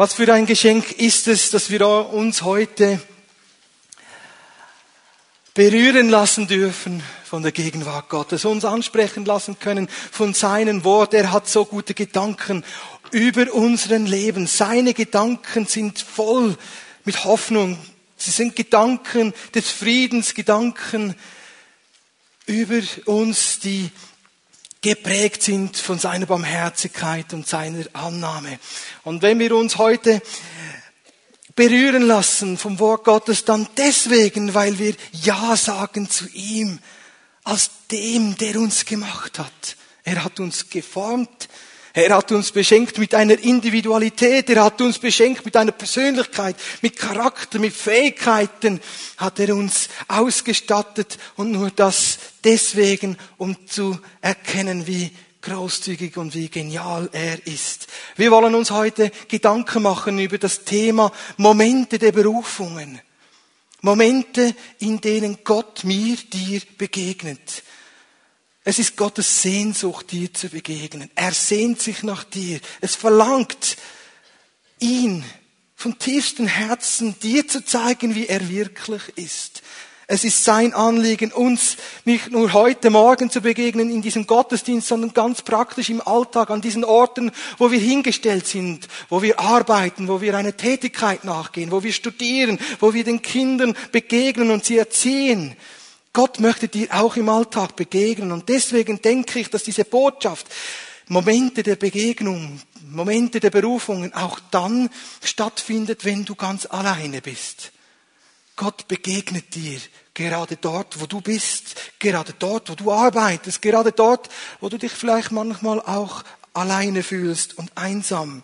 Was für ein Geschenk ist es, dass wir uns heute berühren lassen dürfen von der Gegenwart Gottes, uns ansprechen lassen können von seinem Wort. Er hat so gute Gedanken über unseren Leben. Seine Gedanken sind voll mit Hoffnung. Sie sind Gedanken des Friedens, Gedanken über uns, die geprägt sind von seiner Barmherzigkeit und seiner Annahme. Und wenn wir uns heute berühren lassen vom Wort Gottes, dann deswegen, weil wir Ja sagen zu ihm, als dem, der uns gemacht hat. Er hat uns geformt, er hat uns beschenkt mit einer Individualität, er hat uns beschenkt mit einer Persönlichkeit, mit Charakter, mit Fähigkeiten, hat er uns ausgestattet und nur das deswegen, um zu erkennen, wie großzügig und wie genial er ist. Wir wollen uns heute Gedanken machen über das Thema Momente der Berufungen. Momente, in denen Gott mir, dir begegnet. Es ist Gottes Sehnsucht, dir zu begegnen. Er sehnt sich nach dir. Es verlangt ihn von tiefstem Herzen dir zu zeigen, wie er wirklich ist. Es ist sein Anliegen, uns nicht nur heute Morgen zu begegnen in diesem Gottesdienst, sondern ganz praktisch im Alltag, an diesen Orten, wo wir hingestellt sind, wo wir arbeiten, wo wir einer Tätigkeit nachgehen, wo wir studieren, wo wir den Kindern begegnen und sie erziehen. Gott möchte dir auch im Alltag begegnen. Und deswegen denke ich, dass diese Botschaft, Momente der Begegnung, Momente der Berufungen auch dann stattfindet, wenn du ganz alleine bist. Gott begegnet dir gerade dort, wo du bist, gerade dort, wo du arbeitest, gerade dort, wo du dich vielleicht manchmal auch alleine fühlst und einsam.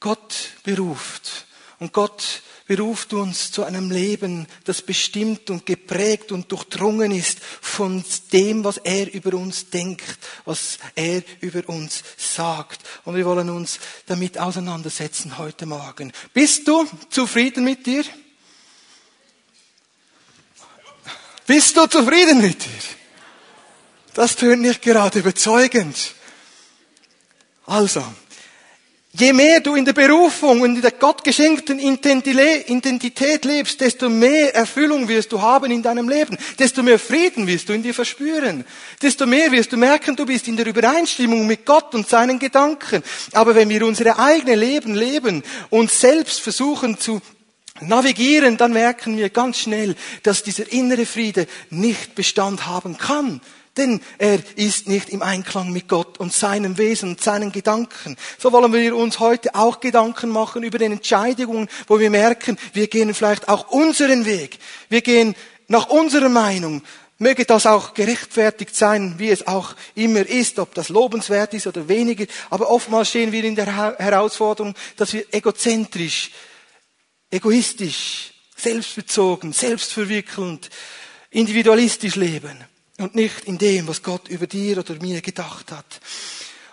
Gott beruft und Gott beruft uns zu einem Leben, das bestimmt und geprägt und durchdrungen ist von dem, was er über uns denkt, was er über uns sagt. Und wir wollen uns damit auseinandersetzen heute Morgen. Bist du zufrieden mit dir? Bist du zufrieden mit dir? Das tönt nicht gerade überzeugend. Also, je mehr du in der Berufung und in der gottgeschenkten Identität lebst, desto mehr Erfüllung wirst du haben in deinem Leben, desto mehr Frieden wirst du in dir verspüren, desto mehr wirst du merken, du bist in der Übereinstimmung mit Gott und seinen Gedanken. Aber wenn wir unsere eigene Leben leben und selbst versuchen zu navigieren, dann merken wir ganz schnell, dass dieser innere Friede nicht Bestand haben kann. Denn er ist nicht im Einklang mit Gott und seinem Wesen und seinen Gedanken. So wollen wir uns heute auch Gedanken machen über den Entscheidungen, wo wir merken, wir gehen vielleicht auch unseren Weg. Wir gehen nach unserer Meinung. Möge das auch gerechtfertigt sein, wie es auch immer ist, ob das lobenswert ist oder weniger. Aber oftmals stehen wir in der Herausforderung, dass wir egozentrisch egoistisch, selbstbezogen, selbstverwirkelnd, individualistisch leben und nicht in dem, was Gott über dir oder mir gedacht hat.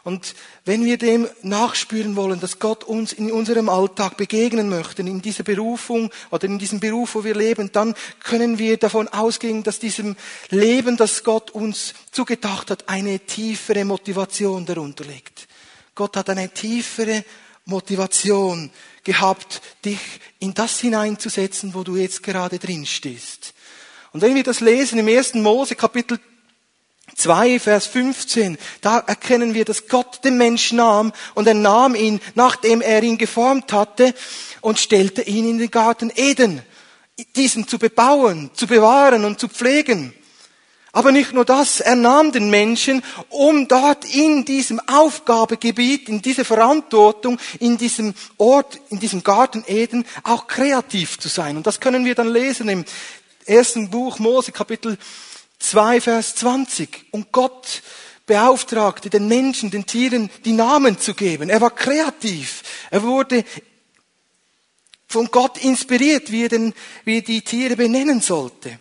Und wenn wir dem nachspüren wollen, dass Gott uns in unserem Alltag begegnen möchte, in dieser Berufung oder in diesem Beruf, wo wir leben, dann können wir davon ausgehen, dass diesem Leben, das Gott uns zugedacht hat, eine tiefere Motivation darunter liegt. Gott hat eine tiefere Motivation gehabt, dich in das hineinzusetzen, wo du jetzt gerade drin stehst. Und wenn wir das lesen im 1. Mose Kapitel 2, Vers 15, da erkennen wir, dass Gott den Menschen nahm und er nahm ihn, nachdem er ihn geformt hatte und stellte ihn in den Garten Eden, diesen zu bebauen, zu bewahren und zu pflegen. Aber nicht nur das, er nahm den Menschen, um dort in diesem Aufgabegebiet, in dieser Verantwortung, in diesem Ort, in diesem Garten Eden auch kreativ zu sein. Und das können wir dann lesen im ersten Buch Mose, Kapitel 2, Vers 20. Und Gott beauftragte den Menschen, den Tieren die Namen zu geben. Er war kreativ. Er wurde von Gott inspiriert, wie er, den, wie er die Tiere benennen sollte.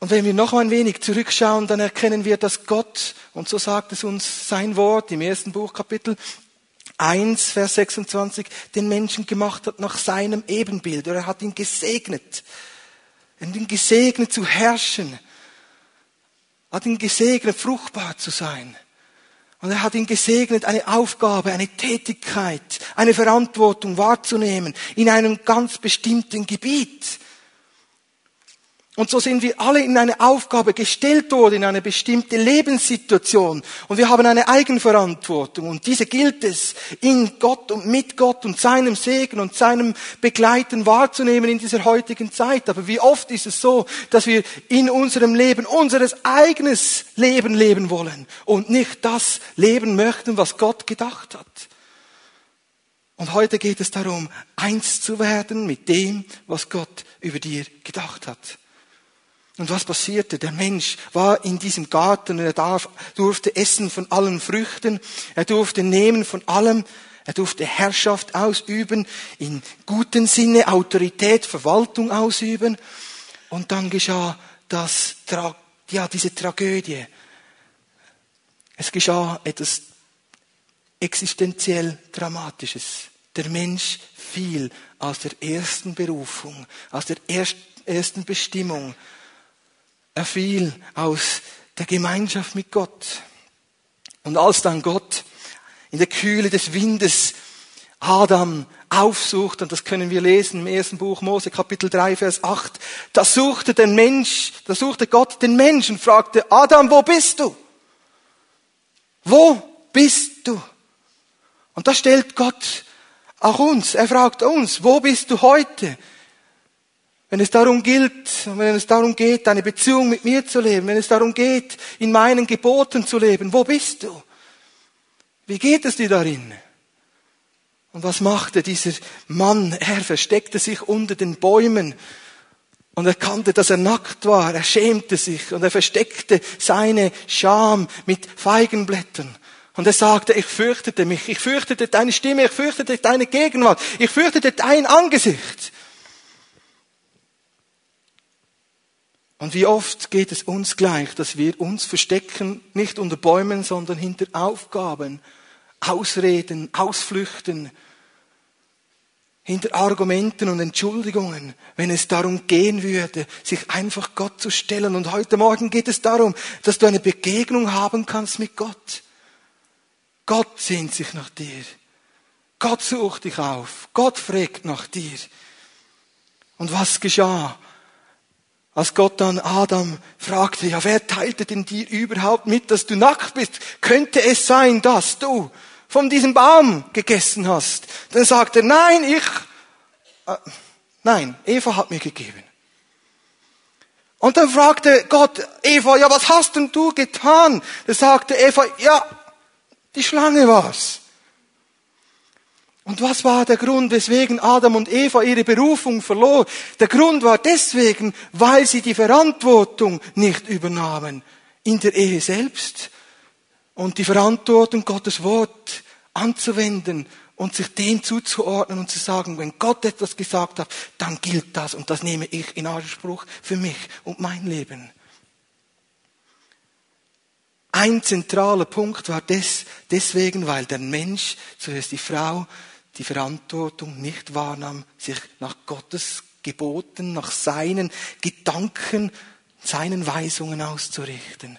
Und wenn wir noch ein wenig zurückschauen, dann erkennen wir, dass Gott, und so sagt es uns sein Wort im ersten Buch Kapitel 1, Vers 26, den Menschen gemacht hat nach seinem Ebenbild. Er hat ihn gesegnet. Hat ihn gesegnet zu herrschen. Er hat ihn gesegnet, fruchtbar zu sein. Und er hat ihn gesegnet, eine Aufgabe, eine Tätigkeit, eine Verantwortung wahrzunehmen in einem ganz bestimmten Gebiet. Und so sind wir alle in eine Aufgabe gestellt worden, in eine bestimmte Lebenssituation. Und wir haben eine Eigenverantwortung. Und diese gilt es, in Gott und mit Gott und seinem Segen und seinem Begleiten wahrzunehmen in dieser heutigen Zeit. Aber wie oft ist es so, dass wir in unserem Leben unseres eigenes Leben leben wollen und nicht das leben möchten, was Gott gedacht hat. Und heute geht es darum, eins zu werden mit dem, was Gott über dir gedacht hat. Und was passierte? Der Mensch war in diesem Garten und er darf, durfte essen von allen Früchten, er durfte nehmen von allem, er durfte Herrschaft ausüben, in guten Sinne Autorität, Verwaltung ausüben. Und dann geschah das, ja, diese Tragödie. Es geschah etwas existenziell Dramatisches. Der Mensch fiel aus der ersten Berufung, aus der ersten Bestimmung er fiel aus der Gemeinschaft mit Gott. Und als dann Gott in der Kühle des Windes Adam aufsucht, und das können wir lesen im ersten Buch Mose, Kapitel 3, Vers 8, da suchte der Mensch, da suchte Gott den Menschen, fragte, Adam, wo bist du? Wo bist du? Und da stellt Gott auch uns, er fragt uns, wo bist du heute? Wenn es darum gilt, wenn es darum geht, eine Beziehung mit mir zu leben, wenn es darum geht, in meinen Geboten zu leben, wo bist du? Wie geht es dir darin? Und was machte dieser Mann? Er versteckte sich unter den Bäumen und erkannte, dass er nackt war. Er schämte sich und er versteckte seine Scham mit Feigenblättern. Und er sagte, ich fürchtete mich, ich fürchtete deine Stimme, ich fürchtete deine Gegenwart, ich fürchtete dein Angesicht. Und wie oft geht es uns gleich, dass wir uns verstecken, nicht unter Bäumen, sondern hinter Aufgaben, Ausreden, Ausflüchten, hinter Argumenten und Entschuldigungen, wenn es darum gehen würde, sich einfach Gott zu stellen. Und heute Morgen geht es darum, dass du eine Begegnung haben kannst mit Gott. Gott sehnt sich nach dir. Gott sucht dich auf. Gott fragt nach dir. Und was geschah? Als Gott dann Adam fragte, ja, wer teilte denn dir überhaupt mit, dass du nackt bist? Könnte es sein, dass du von diesem Baum gegessen hast? Dann sagte er, nein, ich, äh, nein, Eva hat mir gegeben. Und dann fragte Gott Eva, ja, was hast denn du getan? Da sagte Eva, ja, die Schlange war's. Und was war der Grund, weswegen Adam und Eva ihre Berufung verlor? Der Grund war deswegen, weil sie die Verantwortung nicht übernahmen in der Ehe selbst und die Verantwortung, Gottes Wort anzuwenden und sich dem zuzuordnen und zu sagen, wenn Gott etwas gesagt hat, dann gilt das und das nehme ich in Anspruch für mich und mein Leben. Ein zentraler Punkt war des, deswegen, weil der Mensch, zuerst die Frau, die Verantwortung nicht wahrnahm, sich nach Gottes Geboten, nach seinen Gedanken, seinen Weisungen auszurichten.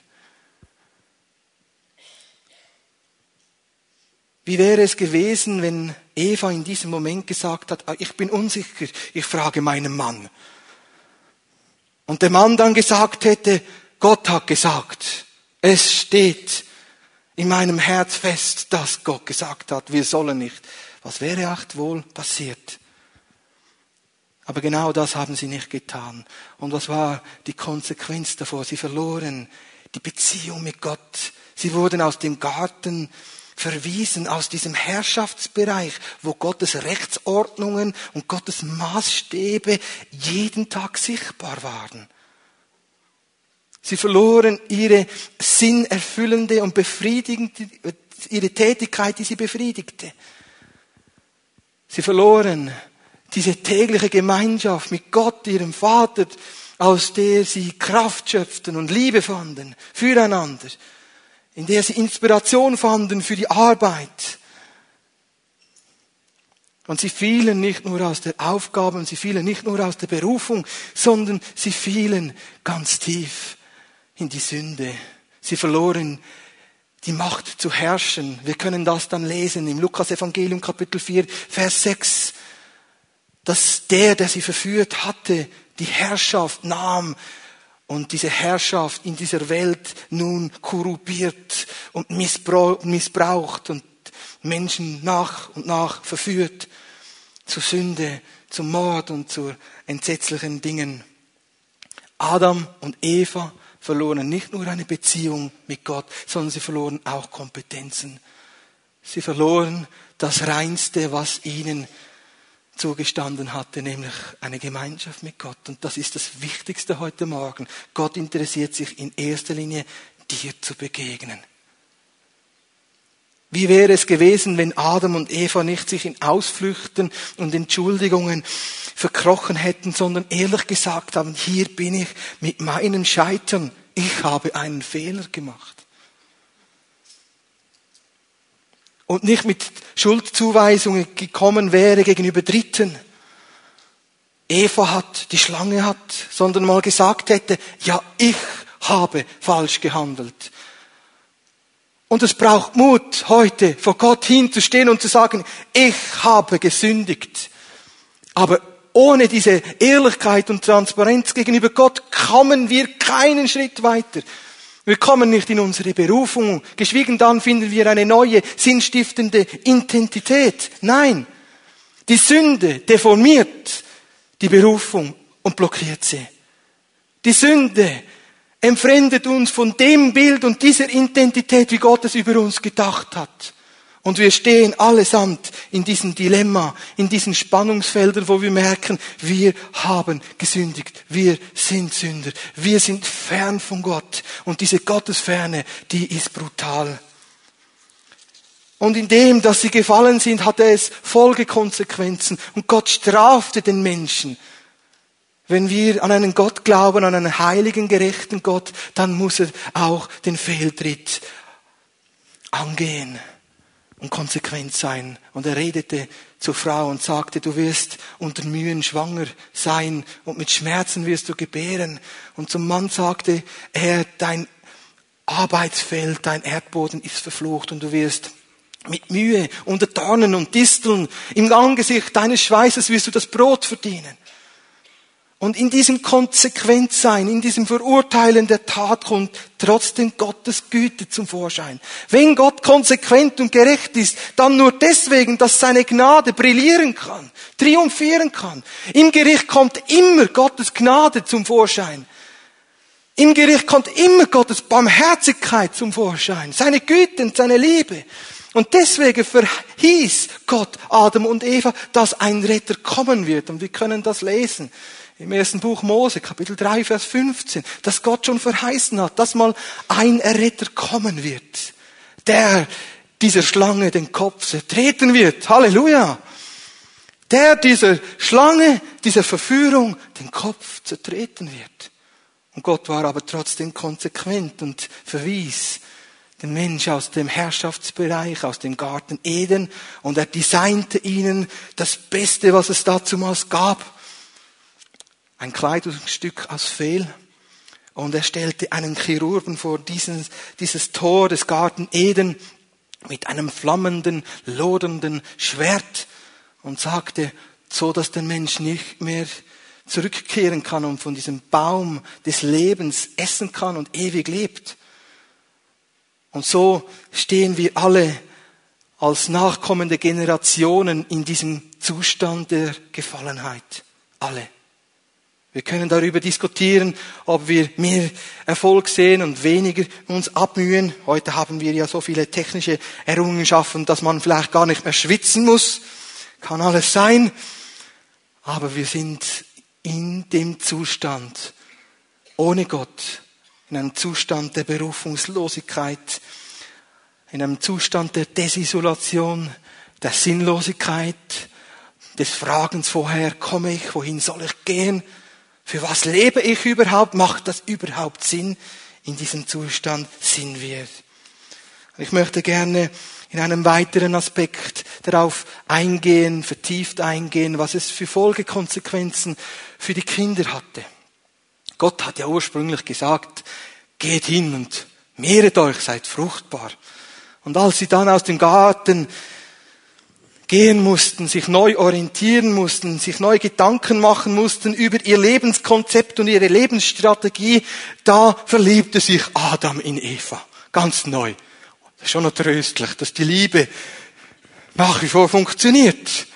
Wie wäre es gewesen, wenn Eva in diesem Moment gesagt hat, ah, ich bin unsicher, ich frage meinen Mann. Und der Mann dann gesagt hätte, Gott hat gesagt, es steht in meinem Herz fest, dass Gott gesagt hat, wir sollen nicht was wäre acht wohl passiert? Aber genau das haben sie nicht getan. Und was war die Konsequenz davor? Sie verloren die Beziehung mit Gott. Sie wurden aus dem Garten verwiesen, aus diesem Herrschaftsbereich, wo Gottes Rechtsordnungen und Gottes Maßstäbe jeden Tag sichtbar waren. Sie verloren ihre sinnerfüllende und befriedigende, ihre Tätigkeit, die sie befriedigte. Sie verloren diese tägliche Gemeinschaft mit Gott, ihrem Vater, aus der sie Kraft schöpften und Liebe fanden füreinander, in der sie Inspiration fanden für die Arbeit. Und sie fielen nicht nur aus der Aufgabe und sie fielen nicht nur aus der Berufung, sondern sie fielen ganz tief in die Sünde. Sie verloren die Macht zu herrschen. Wir können das dann lesen im Lukas Evangelium Kapitel 4, Vers 6, dass der, der sie verführt hatte, die Herrschaft nahm und diese Herrschaft in dieser Welt nun korrupiert und missbraucht und Menschen nach und nach verführt zur Sünde, zum Mord und zu entsetzlichen Dingen. Adam und Eva verloren nicht nur eine Beziehung mit Gott, sondern sie verloren auch Kompetenzen. Sie verloren das Reinste, was ihnen zugestanden hatte, nämlich eine Gemeinschaft mit Gott. Und das ist das Wichtigste heute Morgen. Gott interessiert sich in erster Linie, dir zu begegnen. Wie wäre es gewesen, wenn Adam und Eva nicht sich in Ausflüchten und Entschuldigungen verkrochen hätten, sondern ehrlich gesagt haben, hier bin ich mit meinem Scheitern, ich habe einen Fehler gemacht. Und nicht mit Schuldzuweisungen gekommen wäre gegenüber Dritten. Eva hat, die Schlange hat, sondern mal gesagt hätte, ja, ich habe falsch gehandelt. Und es braucht Mut, heute vor Gott hinzustehen und zu sagen, ich habe gesündigt. Aber ohne diese Ehrlichkeit und Transparenz gegenüber Gott kommen wir keinen Schritt weiter. Wir kommen nicht in unsere Berufung. Geschwiegen dann finden wir eine neue, sinnstiftende Identität. Nein. Die Sünde deformiert die Berufung und blockiert sie. Die Sünde entfremdet uns von dem Bild und dieser Identität, wie Gott es über uns gedacht hat. Und wir stehen allesamt in diesem Dilemma, in diesen Spannungsfeldern, wo wir merken, wir haben gesündigt, wir sind Sünder, wir sind fern von Gott. Und diese Gottesferne, die ist brutal. Und in dem, dass sie gefallen sind, hatte es Folgekonsequenzen. Und Gott strafte den Menschen. Wenn wir an einen Gott glauben, an einen heiligen, gerechten Gott, dann muss er auch den Fehltritt angehen und konsequent sein. Und er redete zur Frau und sagte, du wirst unter Mühen schwanger sein und mit Schmerzen wirst du gebären. Und zum Mann sagte er, dein Arbeitsfeld, dein Erdboden ist verflucht und du wirst mit Mühe unter Dornen und Disteln im Angesicht deines Schweißes wirst du das Brot verdienen. Und in diesem Konsequentsein, in diesem Verurteilen der Tat kommt trotzdem Gottes Güte zum Vorschein. Wenn Gott konsequent und gerecht ist, dann nur deswegen, dass seine Gnade brillieren kann, triumphieren kann. Im Gericht kommt immer Gottes Gnade zum Vorschein. Im Gericht kommt immer Gottes Barmherzigkeit zum Vorschein, seine Güte und seine Liebe. Und deswegen verhieß Gott Adam und Eva, dass ein Retter kommen wird. Und wir können das lesen im ersten Buch Mose, Kapitel 3, Vers 15, dass Gott schon verheißen hat, dass mal ein Erretter kommen wird, der dieser Schlange den Kopf zertreten wird. Halleluja! Der dieser Schlange, dieser Verführung den Kopf zertreten wird. Und Gott war aber trotzdem konsequent und verwies den Mensch aus dem Herrschaftsbereich, aus dem Garten Eden und er designte ihnen das Beste, was es dazumals gab ein Kleidungsstück aus Fehl. Und er stellte einen Chirurgen vor dieses, dieses Tor des Garten Eden mit einem flammenden, lodernden Schwert und sagte, so dass der Mensch nicht mehr zurückkehren kann und von diesem Baum des Lebens essen kann und ewig lebt. Und so stehen wir alle als nachkommende Generationen in diesem Zustand der Gefallenheit. Alle. Wir können darüber diskutieren, ob wir mehr Erfolg sehen und weniger uns abmühen. Heute haben wir ja so viele technische Errungenschaften, dass man vielleicht gar nicht mehr schwitzen muss. Kann alles sein. Aber wir sind in dem Zustand ohne Gott, in einem Zustand der Berufungslosigkeit, in einem Zustand der Desisolation, der Sinnlosigkeit, des Fragens vorher, komme ich, wohin soll ich gehen? Für was lebe ich überhaupt? Macht das überhaupt Sinn? In diesem Zustand sind wir. Ich möchte gerne in einem weiteren Aspekt darauf eingehen, vertieft eingehen, was es für Folgekonsequenzen für die Kinder hatte. Gott hat ja ursprünglich gesagt, geht hin und mehret euch, seid fruchtbar. Und als sie dann aus dem Garten gehen mussten, sich neu orientieren mussten, sich neu Gedanken machen mussten über ihr Lebenskonzept und ihre Lebensstrategie, da verliebte sich Adam in Eva. Ganz neu. Das ist schon noch tröstlich, dass die Liebe nach wie vor funktioniert.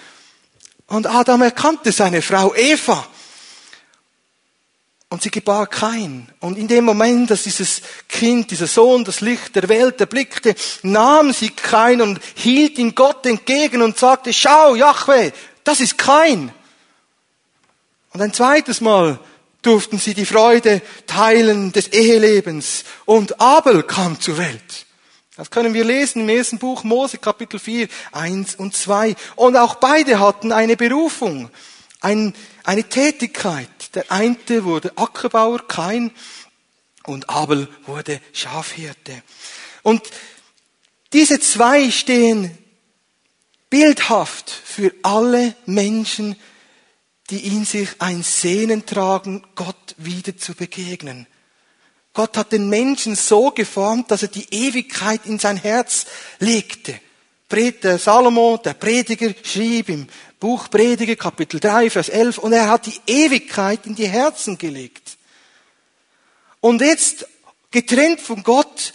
Und Adam erkannte seine Frau Eva. Und sie gebar kein. Und in dem Moment, dass dieses Kind, dieser Sohn, das Licht der Welt erblickte, nahm sie kein und hielt ihm Gott entgegen und sagte, schau, Jahwe, das ist kein. Und ein zweites Mal durften sie die Freude teilen des Ehelebens. Und Abel kam zur Welt. Das können wir lesen im ersten Buch Mose, Kapitel 4, 1 und 2. Und auch beide hatten eine Berufung, ein, eine Tätigkeit. Der eine wurde Ackerbauer, Kain, und Abel wurde Schafhirte. Und diese zwei stehen bildhaft für alle Menschen, die in sich ein Sehnen tragen, Gott wieder zu begegnen. Gott hat den Menschen so geformt, dass er die Ewigkeit in sein Herz legte. Der Salomo, der Prediger, schrieb im Buch Prediger, Kapitel 3, Vers 11, und er hat die Ewigkeit in die Herzen gelegt. Und jetzt, getrennt von Gott,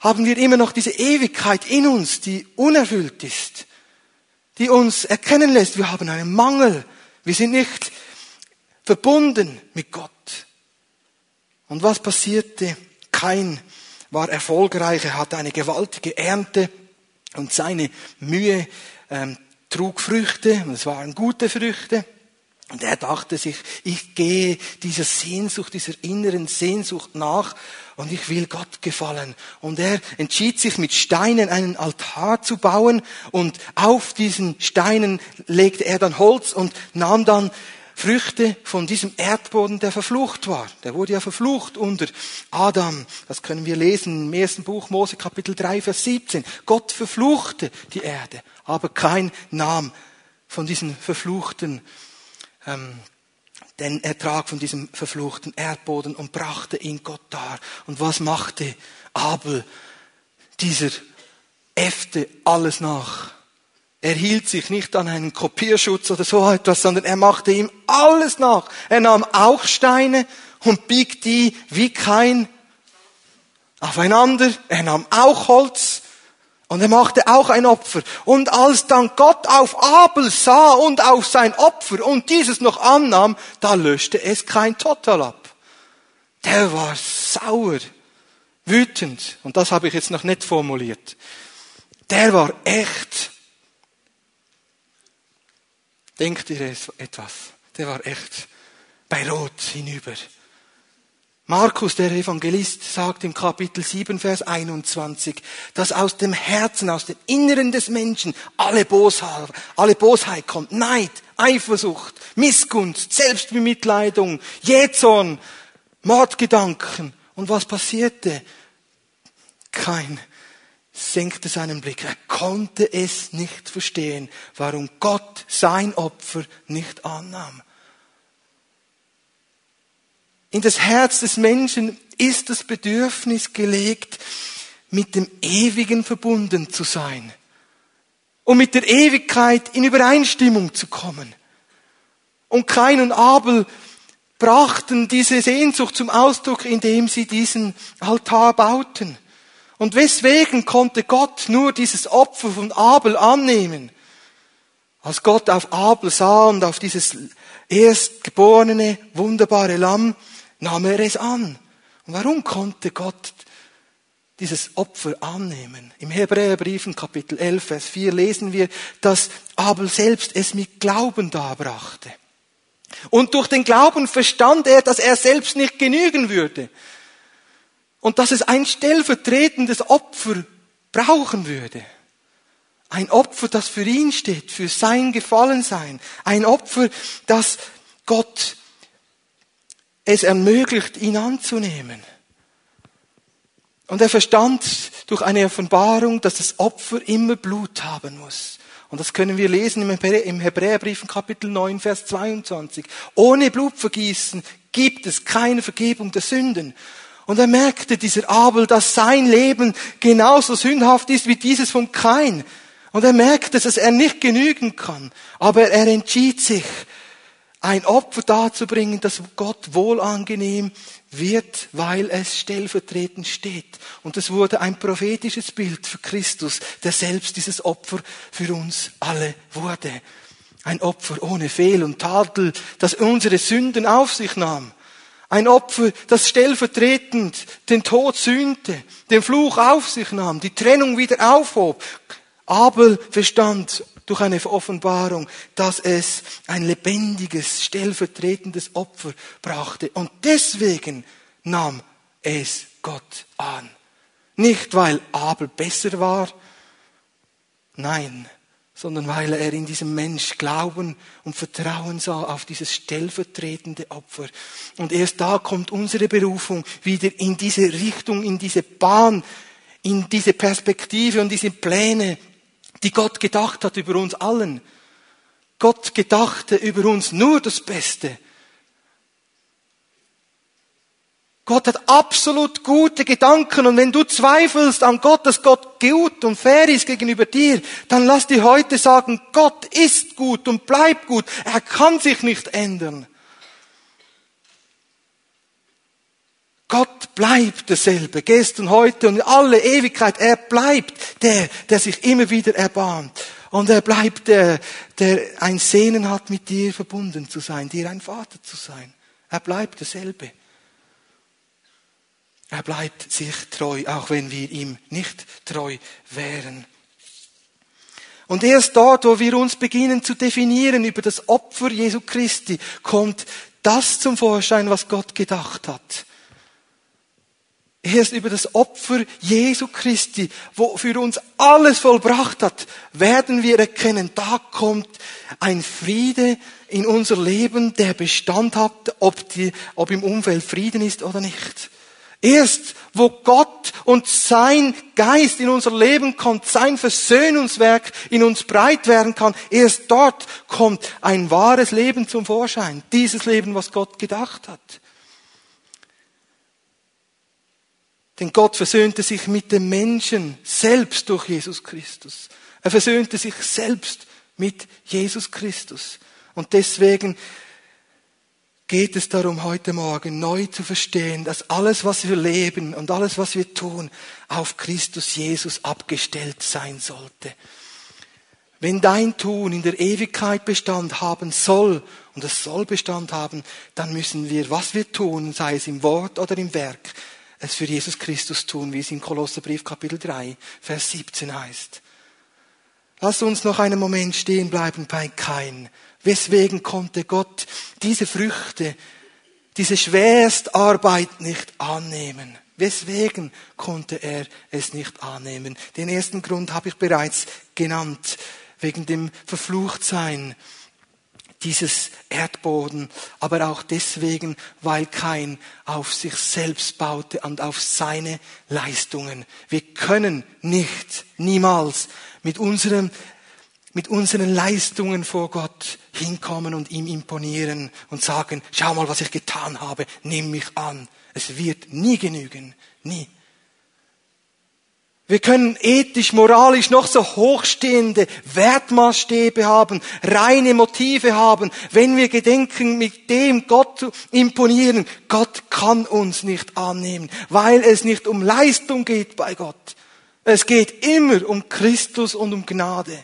haben wir immer noch diese Ewigkeit in uns, die unerfüllt ist, die uns erkennen lässt, wir haben einen Mangel, wir sind nicht verbunden mit Gott. Und was passierte? Kein war erfolgreich, er hatte eine gewaltige Ernte und seine Mühe ähm, trug Früchte, es waren gute Früchte. Und er dachte sich, ich gehe dieser Sehnsucht, dieser inneren Sehnsucht nach und ich will Gott gefallen. Und er entschied sich mit Steinen einen Altar zu bauen und auf diesen Steinen legte er dann Holz und nahm dann Früchte von diesem Erdboden, der verflucht war. Der wurde ja verflucht unter Adam. Das können wir lesen im ersten Buch Mose Kapitel 3, Vers 17. Gott verfluchte die Erde, aber kein nahm von diesen verfluchten ähm, den Ertrag von diesem verfluchten Erdboden und brachte ihn Gott dar. Und was machte Abel? Dieser äffte alles nach. Er hielt sich nicht an einen Kopierschutz oder so etwas, sondern er machte ihm alles nach. Er nahm auch Steine und biegt die wie kein aufeinander. Er nahm auch Holz und er machte auch ein Opfer. Und als dann Gott auf Abel sah und auf sein Opfer und dieses noch annahm, da löschte es kein Total ab. Der war sauer, wütend. Und das habe ich jetzt noch nicht formuliert. Der war echt Denkt ihr etwas? Der war echt bei Rot hinüber. Markus, der Evangelist, sagt im Kapitel 7, Vers 21, dass aus dem Herzen, aus dem Inneren des Menschen alle Bosheit, alle Bosheit kommt. Neid, Eifersucht, Missgunst, Selbstbemitleidung, Jähzorn, Mordgedanken. Und was passierte? Kein senkte seinen Blick. Er konnte es nicht verstehen, warum Gott sein Opfer nicht annahm. In das Herz des Menschen ist das Bedürfnis gelegt, mit dem Ewigen verbunden zu sein und mit der Ewigkeit in Übereinstimmung zu kommen. Und Kain und Abel brachten diese Sehnsucht zum Ausdruck, indem sie diesen Altar bauten. Und weswegen konnte Gott nur dieses Opfer von Abel annehmen? Als Gott auf Abel sah und auf dieses erstgeborene, wunderbare Lamm, nahm er es an. Und warum konnte Gott dieses Opfer annehmen? Im Hebräerbrief in Kapitel 11, Vers 4 lesen wir, dass Abel selbst es mit Glauben darbrachte. Und durch den Glauben verstand er, dass er selbst nicht genügen würde und dass es ein stellvertretendes Opfer brauchen würde. Ein Opfer, das für ihn steht, für sein Gefallensein. Ein Opfer, das Gott es ermöglicht, ihn anzunehmen. Und er verstand durch eine Offenbarung, dass das Opfer immer Blut haben muss. Und das können wir lesen im Hebräerbrief Kapitel 9, Vers 22. Ohne Blutvergießen gibt es keine Vergebung der Sünden. Und er merkte, dieser Abel, dass sein Leben genauso sündhaft ist wie dieses von Kain. Und er merkte, dass er nicht genügen kann. Aber er entschied sich, ein Opfer darzubringen, das Gott wohlangenehm wird, weil es stellvertretend steht. Und es wurde ein prophetisches Bild für Christus, der selbst dieses Opfer für uns alle wurde. Ein Opfer ohne Fehl und Tadel, das unsere Sünden auf sich nahm. Ein Opfer, das stellvertretend den Tod sühnte, den Fluch auf sich nahm, die Trennung wieder aufhob. Abel verstand durch eine Offenbarung, dass es ein lebendiges, stellvertretendes Opfer brachte. Und deswegen nahm es Gott an. Nicht weil Abel besser war, nein, sondern weil er in diesem Mensch Glauben und Vertrauen sah auf dieses stellvertretende Opfer. Und erst da kommt unsere Berufung wieder in diese Richtung, in diese Bahn, in diese Perspektive und diese Pläne, die Gott gedacht hat über uns allen. Gott gedachte über uns nur das Beste. Gott hat absolut gute Gedanken und wenn du zweifelst an Gott, dass Gott gut und fair ist gegenüber dir, dann lass dir heute sagen, Gott ist gut und bleibt gut. Er kann sich nicht ändern. Gott bleibt derselbe, gestern, heute und in alle Ewigkeit. Er bleibt der, der sich immer wieder erbarmt. Und er bleibt der, der ein Sehnen hat, mit dir verbunden zu sein, dir ein Vater zu sein. Er bleibt derselbe. Er bleibt sich treu, auch wenn wir ihm nicht treu wären. Und erst dort, wo wir uns beginnen zu definieren über das Opfer Jesu Christi, kommt das zum Vorschein, was Gott gedacht hat. Erst über das Opfer Jesu Christi, wo für uns alles vollbracht hat, werden wir erkennen, da kommt ein Friede in unser Leben, der Bestand hat, ob, die, ob im Umfeld Frieden ist oder nicht. Erst wo Gott und sein Geist in unser Leben kommt, sein Versöhnungswerk in uns breit werden kann, erst dort kommt ein wahres Leben zum Vorschein. Dieses Leben, was Gott gedacht hat. Denn Gott versöhnte sich mit dem Menschen selbst durch Jesus Christus. Er versöhnte sich selbst mit Jesus Christus. Und deswegen geht es darum, heute Morgen neu zu verstehen, dass alles, was wir leben und alles, was wir tun, auf Christus Jesus abgestellt sein sollte. Wenn dein Tun in der Ewigkeit Bestand haben soll, und es soll Bestand haben, dann müssen wir, was wir tun, sei es im Wort oder im Werk, es für Jesus Christus tun, wie es in Kolosserbrief Kapitel 3, Vers 17 heißt. Lass uns noch einen Moment stehen bleiben bei Kain. Weswegen konnte Gott diese Früchte, diese Schwerstarbeit nicht annehmen? Weswegen konnte er es nicht annehmen? Den ersten Grund habe ich bereits genannt, wegen dem Verfluchtsein dieses Erdboden, aber auch deswegen, weil kein auf sich selbst baute und auf seine Leistungen. Wir können nicht, niemals mit unserem mit unseren Leistungen vor Gott hinkommen und ihm imponieren und sagen, schau mal, was ich getan habe, nimm mich an. Es wird nie genügen, nie. Wir können ethisch, moralisch noch so hochstehende Wertmaßstäbe haben, reine Motive haben, wenn wir gedenken, mit dem Gott zu imponieren. Gott kann uns nicht annehmen, weil es nicht um Leistung geht bei Gott. Es geht immer um Christus und um Gnade.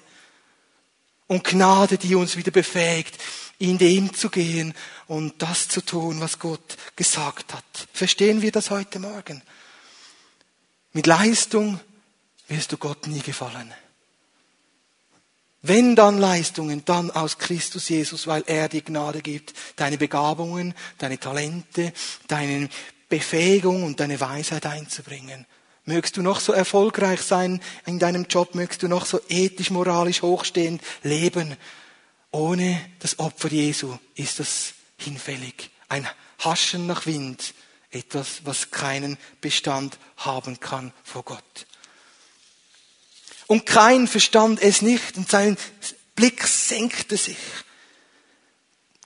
Um Gnade, die uns wieder befähigt, in dem zu gehen und das zu tun, was Gott gesagt hat. Verstehen wir das heute Morgen? Mit Leistung wirst du Gott nie gefallen. Wenn dann Leistungen, dann aus Christus Jesus, weil er dir Gnade gibt, deine Begabungen, deine Talente, deine Befähigung und deine Weisheit einzubringen. Mögst du noch so erfolgreich sein in deinem Job, mögst du noch so ethisch, moralisch hochstehend leben. Ohne das Opfer Jesu ist das hinfällig. Ein Haschen nach Wind, etwas, was keinen Bestand haben kann vor Gott. Und kein verstand es nicht und sein Blick senkte sich.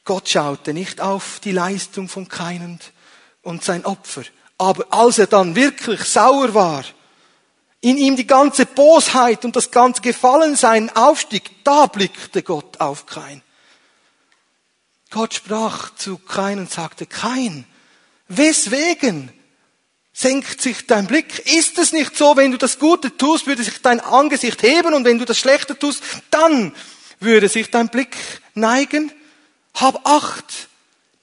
Gott schaute nicht auf die Leistung von keinem und sein Opfer, Aber als er dann wirklich sauer war, in ihm die ganze Bosheit und das ganze Gefallensein aufstieg, da blickte Gott auf Kain. Gott sprach zu Kain und sagte, Kain, weswegen senkt sich dein Blick? Ist es nicht so, wenn du das Gute tust, würde sich dein Angesicht heben und wenn du das Schlechte tust, dann würde sich dein Blick neigen? Hab Acht,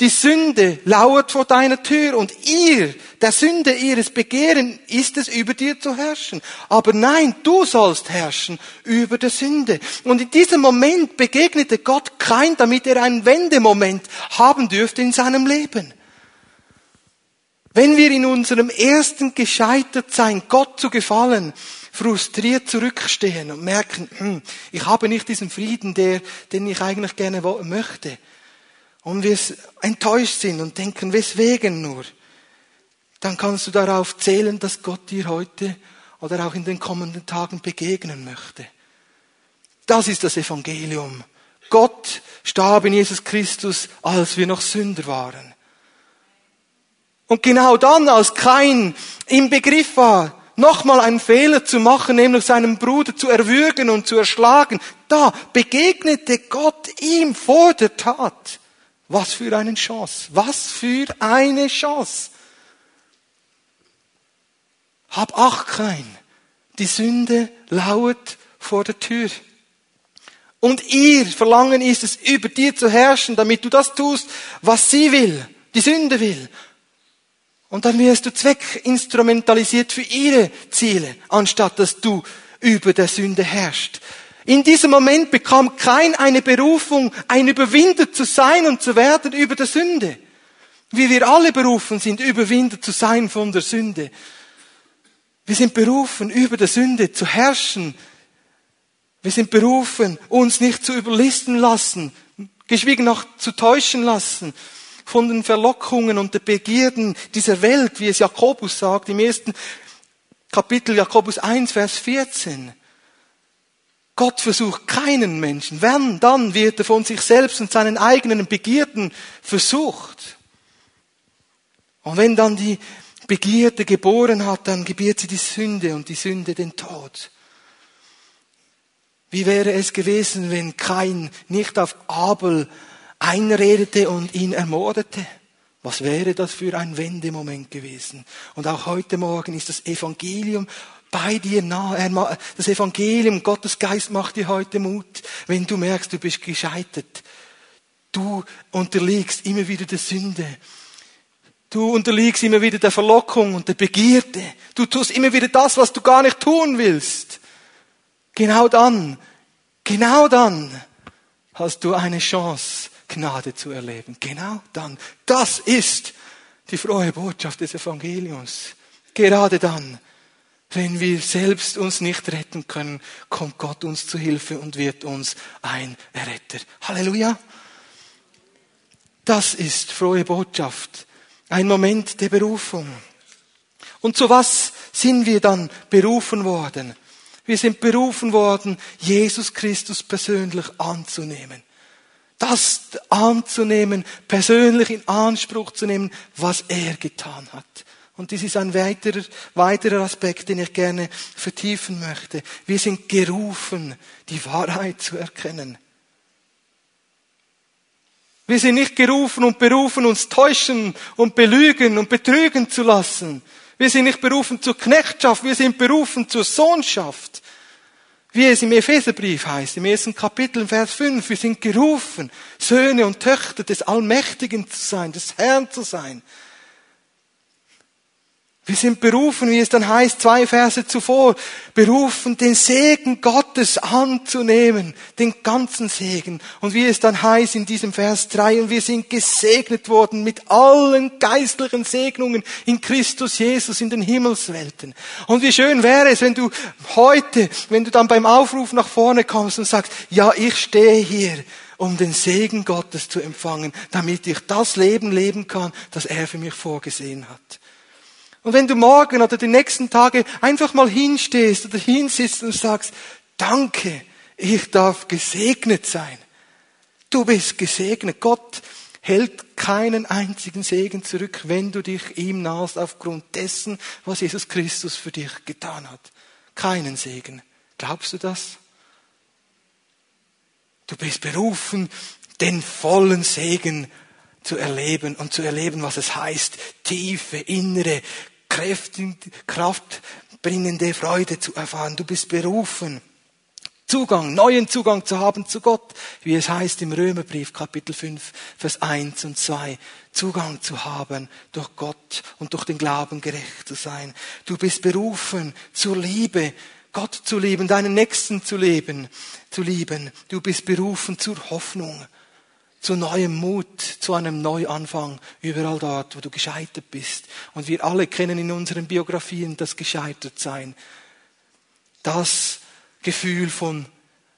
die Sünde lauert vor deiner Tür und ihr, der Sünde ihres Begehren, ist es, über dir zu herrschen. Aber nein, du sollst herrschen über der Sünde. Und in diesem Moment begegnete Gott kein, damit er einen Wendemoment haben dürfte in seinem Leben. Wenn wir in unserem ersten Gescheitertsein Gott zu gefallen, frustriert zurückstehen und merken, hm, ich habe nicht diesen Frieden, der, den ich eigentlich gerne möchte, und wir enttäuscht sind und denken, weswegen nur, dann kannst du darauf zählen, dass Gott dir heute oder auch in den kommenden Tagen begegnen möchte. Das ist das Evangelium. Gott starb in Jesus Christus, als wir noch Sünder waren. Und genau dann, als kein im Begriff war, nochmal einen Fehler zu machen, nämlich seinen Bruder zu erwürgen und zu erschlagen, da begegnete Gott ihm vor der Tat. Was für eine Chance. Was für eine Chance. Hab Acht kein. Die Sünde lauert vor der Tür. Und ihr Verlangen ist es, über dir zu herrschen, damit du das tust, was sie will, die Sünde will. Und dann wirst du zweckinstrumentalisiert für ihre Ziele, anstatt dass du über der Sünde herrschst. In diesem Moment bekam kein eine Berufung, ein Überwinder zu sein und zu werden über der Sünde. Wie wir alle berufen sind, Überwinder zu sein von der Sünde. Wir sind berufen, über der Sünde zu herrschen. Wir sind berufen, uns nicht zu überlisten lassen, geschwiegen noch zu täuschen lassen von den Verlockungen und den Begierden dieser Welt, wie es Jakobus sagt im ersten Kapitel Jakobus 1, Vers 14. Gott versucht keinen Menschen. Wenn, dann wird er von sich selbst und seinen eigenen Begierden versucht. Und wenn dann die Begierde geboren hat, dann gebiert sie die Sünde und die Sünde den Tod. Wie wäre es gewesen, wenn Kain nicht auf Abel einredete und ihn ermordete? Was wäre das für ein Wendemoment gewesen? Und auch heute Morgen ist das Evangelium bei dir nahe. Das Evangelium, Gottes Geist macht dir heute Mut, wenn du merkst, du bist gescheitert. Du unterliegst immer wieder der Sünde. Du unterliegst immer wieder der Verlockung und der Begierde. Du tust immer wieder das, was du gar nicht tun willst. Genau dann, genau dann hast du eine Chance, Gnade zu erleben. Genau dann. Das ist die frohe Botschaft des Evangeliums. Gerade dann, wenn wir selbst uns nicht retten können, kommt Gott uns zu Hilfe und wird uns ein Retter. Halleluja. Das ist frohe Botschaft. Ein Moment der Berufung. Und zu was sind wir dann berufen worden? Wir sind berufen worden, Jesus Christus persönlich anzunehmen. Das anzunehmen, persönlich in Anspruch zu nehmen, was er getan hat. Und dies ist ein weiterer, weiterer Aspekt, den ich gerne vertiefen möchte. Wir sind gerufen, die Wahrheit zu erkennen. Wir sind nicht gerufen und berufen, uns täuschen und belügen und betrügen zu lassen. Wir sind nicht berufen zur Knechtschaft, wir sind berufen zur Sohnschaft. Wie es im Epheserbrief heißt, im ersten Kapitel, Vers 5, wir sind gerufen, Söhne und Töchter des Allmächtigen zu sein, des Herrn zu sein. Wir sind berufen, wie es dann heißt, zwei Verse zuvor, berufen, den Segen Gottes anzunehmen, den ganzen Segen. Und wie es dann heißt in diesem Vers drei, und wir sind gesegnet worden mit allen geistlichen Segnungen in Christus Jesus in den Himmelswelten. Und wie schön wäre es, wenn du heute, wenn du dann beim Aufruf nach vorne kommst und sagst, ja, ich stehe hier, um den Segen Gottes zu empfangen, damit ich das Leben leben kann, das er für mich vorgesehen hat. Und wenn du morgen oder die nächsten Tage einfach mal hinstehst oder hinsitzt und sagst, danke, ich darf gesegnet sein. Du bist gesegnet. Gott hält keinen einzigen Segen zurück, wenn du dich ihm nahst aufgrund dessen, was Jesus Christus für dich getan hat. Keinen Segen. Glaubst du das? Du bist berufen, den vollen Segen zu erleben und zu erleben, was es heißt, tiefe, innere, kraftbringende Freude zu erfahren. Du bist berufen, Zugang, neuen Zugang zu haben zu Gott, wie es heißt im Römerbrief Kapitel 5, Vers 1 und 2. Zugang zu haben durch Gott und durch den Glauben gerecht zu sein. Du bist berufen zur Liebe, Gott zu lieben, deinen Nächsten zu leben, zu lieben. Du bist berufen zur Hoffnung, zu neuem Mut, zu einem Neuanfang, überall dort, wo du gescheitert bist. Und wir alle kennen in unseren Biografien das Gescheitertsein. Das Gefühl von,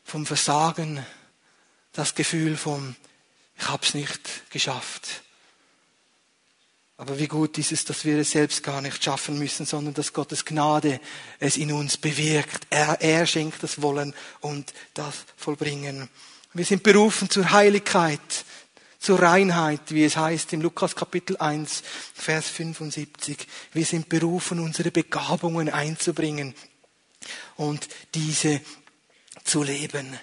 vom Versagen, das Gefühl von, ich hab's nicht geschafft. Aber wie gut ist es, dass wir es selbst gar nicht schaffen müssen, sondern dass Gottes Gnade es in uns bewirkt. Er, er schenkt das Wollen und das Vollbringen. Wir sind berufen zur Heiligkeit, zur Reinheit, wie es heißt im Lukas Kapitel 1, Vers 75. Wir sind berufen, unsere Begabungen einzubringen und diese zu leben.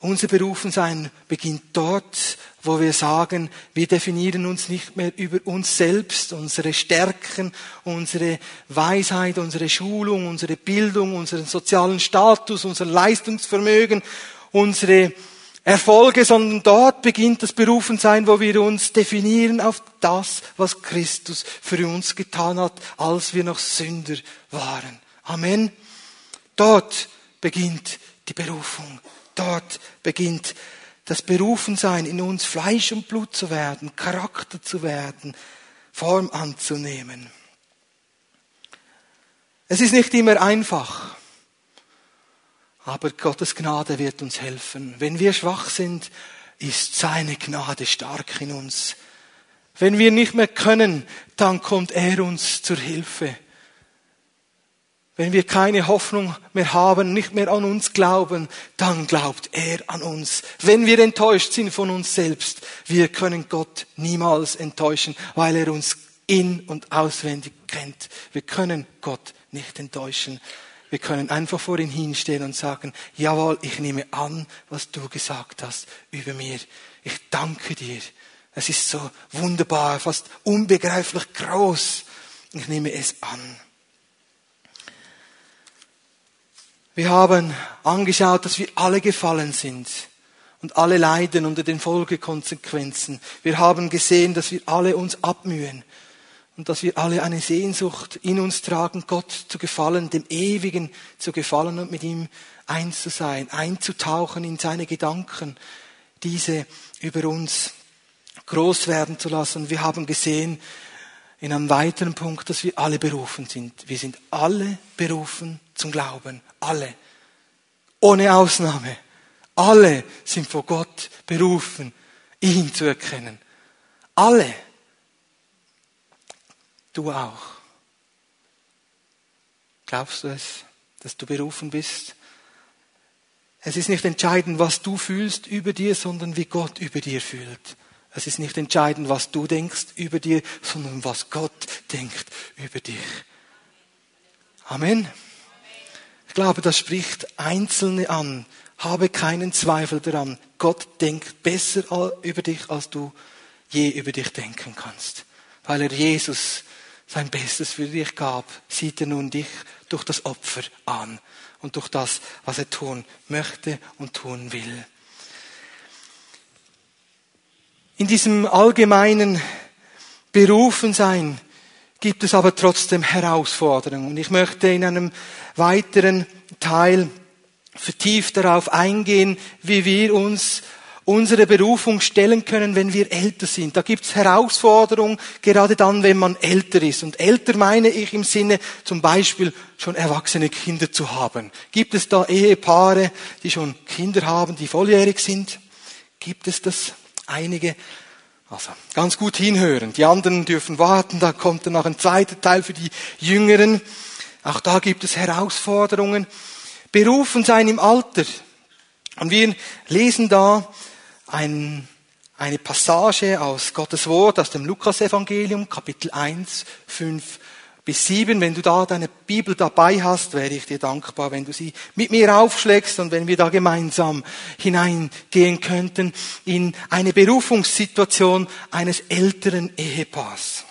Unser Berufensein beginnt dort, wo wir sagen, wir definieren uns nicht mehr über uns selbst, unsere Stärken, unsere Weisheit, unsere Schulung, unsere Bildung, unseren sozialen Status, unser Leistungsvermögen, unsere Erfolge, sondern dort beginnt das Berufensein, wo wir uns definieren auf das, was Christus für uns getan hat, als wir noch Sünder waren. Amen. Dort beginnt die Berufung. Dort beginnt das Berufensein in uns, Fleisch und Blut zu werden, Charakter zu werden, Form anzunehmen. Es ist nicht immer einfach, aber Gottes Gnade wird uns helfen. Wenn wir schwach sind, ist seine Gnade stark in uns. Wenn wir nicht mehr können, dann kommt er uns zur Hilfe. Wenn wir keine Hoffnung mehr haben, nicht mehr an uns glauben, dann glaubt er an uns. Wenn wir enttäuscht sind von uns selbst, wir können Gott niemals enttäuschen, weil er uns in und auswendig kennt. Wir können Gott nicht enttäuschen. Wir können einfach vor ihn hinstehen und sagen, jawohl, ich nehme an, was du gesagt hast über mir. Ich danke dir. Es ist so wunderbar, fast unbegreiflich groß. Ich nehme es an. Wir haben angeschaut, dass wir alle gefallen sind und alle leiden unter den Folgekonsequenzen. Wir haben gesehen, dass wir alle uns abmühen und dass wir alle eine Sehnsucht in uns tragen, Gott zu gefallen, dem Ewigen zu gefallen und mit ihm eins zu sein, einzutauchen in seine Gedanken, diese über uns groß werden zu lassen. Wir haben gesehen, in einem weiteren Punkt, dass wir alle berufen sind. Wir sind alle berufen zum Glauben. Alle. Ohne Ausnahme. Alle sind vor Gott berufen, ihn zu erkennen. Alle. Du auch. Glaubst du es, dass du berufen bist? Es ist nicht entscheidend, was du fühlst über dir, sondern wie Gott über dir fühlt. Es ist nicht entscheidend, was du denkst über dir, sondern was Gott denkt über dich. Amen glaube, das spricht Einzelne an. Habe keinen Zweifel daran. Gott denkt besser über dich, als du je über dich denken kannst. Weil er Jesus sein Bestes für dich gab, sieht er nun dich durch das Opfer an und durch das, was er tun möchte und tun will. In diesem allgemeinen Berufensein gibt es aber trotzdem Herausforderungen. Und ich möchte in einem weiteren Teil vertieft darauf eingehen, wie wir uns unsere Berufung stellen können, wenn wir älter sind. Da gibt's Herausforderungen, gerade dann, wenn man älter ist. Und älter meine ich im Sinne zum Beispiel schon erwachsene Kinder zu haben. Gibt es da Ehepaare, die schon Kinder haben, die volljährig sind? Gibt es das? Einige. Also ganz gut hinhören. Die anderen dürfen warten, da kommt dann noch ein zweiter Teil für die Jüngeren. Auch da gibt es Herausforderungen. Berufen sein im Alter. Und wir lesen da ein, eine Passage aus Gottes Wort, aus dem Lukasevangelium, Kapitel 1, 5 bis 7. Wenn du da deine Bibel dabei hast, wäre ich dir dankbar, wenn du sie mit mir aufschlägst und wenn wir da gemeinsam hineingehen könnten in eine Berufungssituation eines älteren Ehepaars.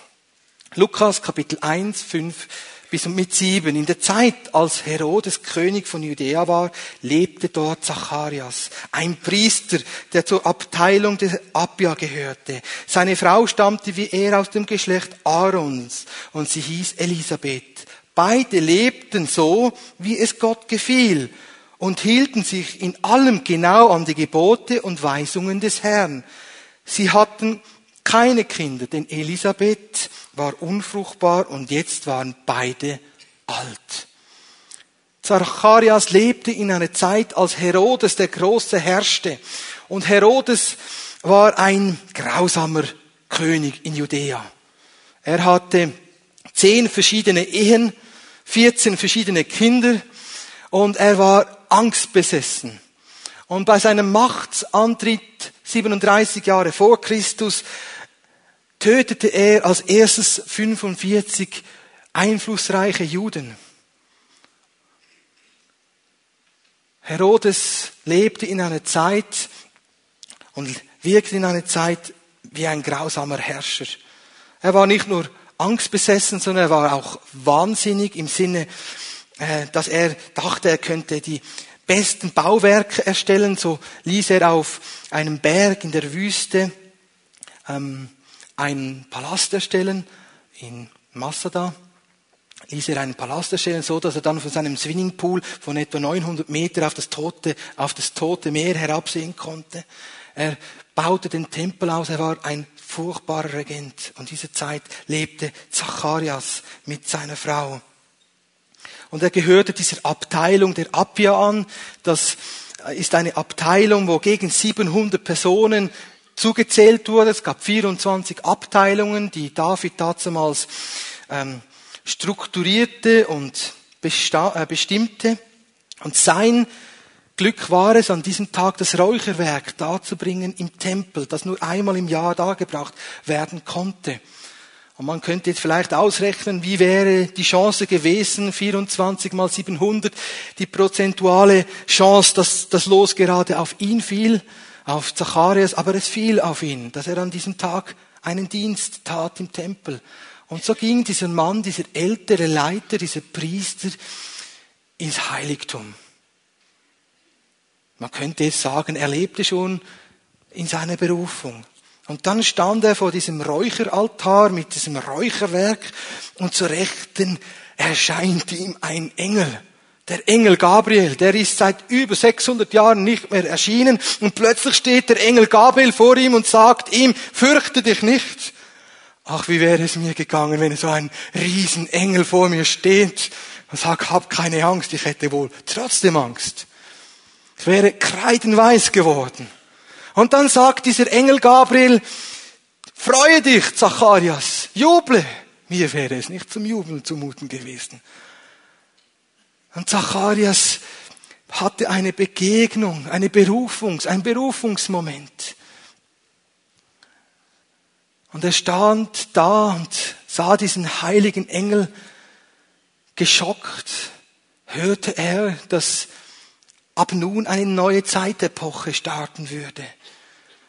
Lukas Kapitel 1, 5 bis mit sieben. In der Zeit, als Herodes König von Judäa war, lebte dort Zacharias, ein Priester, der zur Abteilung des Abia gehörte. Seine Frau stammte wie er aus dem Geschlecht Aarons und sie hieß Elisabeth. Beide lebten so, wie es Gott gefiel und hielten sich in allem genau an die Gebote und Weisungen des Herrn. Sie hatten keine Kinder, denn Elisabeth war unfruchtbar und jetzt waren beide alt. Zacharias lebte in einer Zeit, als Herodes der Große herrschte. Und Herodes war ein grausamer König in Judäa. Er hatte zehn verschiedene Ehen, 14 verschiedene Kinder und er war angstbesessen. Und bei seinem Machtsantritt 37 Jahre vor Christus tötete er als erstes 45 einflussreiche Juden. Herodes lebte in einer Zeit und wirkte in einer Zeit wie ein grausamer Herrscher. Er war nicht nur angstbesessen, sondern er war auch wahnsinnig im Sinne, äh, dass er dachte, er könnte die besten Bauwerke erstellen. So ließ er auf einem Berg in der Wüste ähm, einen Palast erstellen in Masada ließ er einen Palast erstellen, so dass er dann von seinem Swimmingpool von etwa 900 Meter auf das tote, auf das tote Meer herabsehen konnte. Er baute den Tempel aus, er war ein furchtbarer Regent. Und diese Zeit lebte Zacharias mit seiner Frau. Und er gehörte dieser Abteilung der Abia an. Das ist eine Abteilung, wo gegen 700 Personen zugezählt wurde. Es gab 24 Abteilungen, die David damals ähm, strukturierte und äh, bestimmte. Und sein Glück war es, an diesem Tag das Räucherwerk darzubringen im Tempel, das nur einmal im Jahr dargebracht werden konnte. Und man könnte jetzt vielleicht ausrechnen, wie wäre die Chance gewesen, 24 mal 700, die prozentuale Chance, dass das Los gerade auf ihn fiel auf Zacharias, aber es fiel auf ihn, dass er an diesem Tag einen Dienst tat im Tempel. Und so ging dieser Mann, dieser ältere Leiter, dieser Priester ins Heiligtum. Man könnte es sagen, er lebte schon in seiner Berufung. Und dann stand er vor diesem Räucheraltar mit diesem Räucherwerk und zur Rechten erscheint ihm ein Engel. Der Engel Gabriel, der ist seit über 600 Jahren nicht mehr erschienen und plötzlich steht der Engel Gabriel vor ihm und sagt ihm, fürchte dich nicht. Ach, wie wäre es mir gegangen, wenn so ein Riesenengel vor mir steht und sagt, hab keine Angst, ich hätte wohl trotzdem Angst. Ich wäre kreidenweiß geworden. Und dann sagt dieser Engel Gabriel, freue dich, Zacharias, juble. Mir wäre es nicht zum Jubeln zumuten gewesen. Und Zacharias hatte eine Begegnung, eine Berufungs, ein Berufungsmoment. Und er stand da und sah diesen heiligen Engel. Geschockt hörte er, dass ab nun eine neue Zeitepoche starten würde.